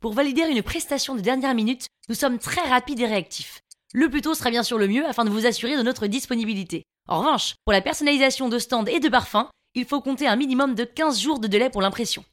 Pour valider une prestation de dernière minute, nous sommes très rapides et réactifs. Le plus tôt sera bien sûr le mieux afin de vous assurer de notre disponibilité. En revanche, pour la personnalisation de stands et de parfums, il faut compter un minimum de 15 jours de délai pour l'impression.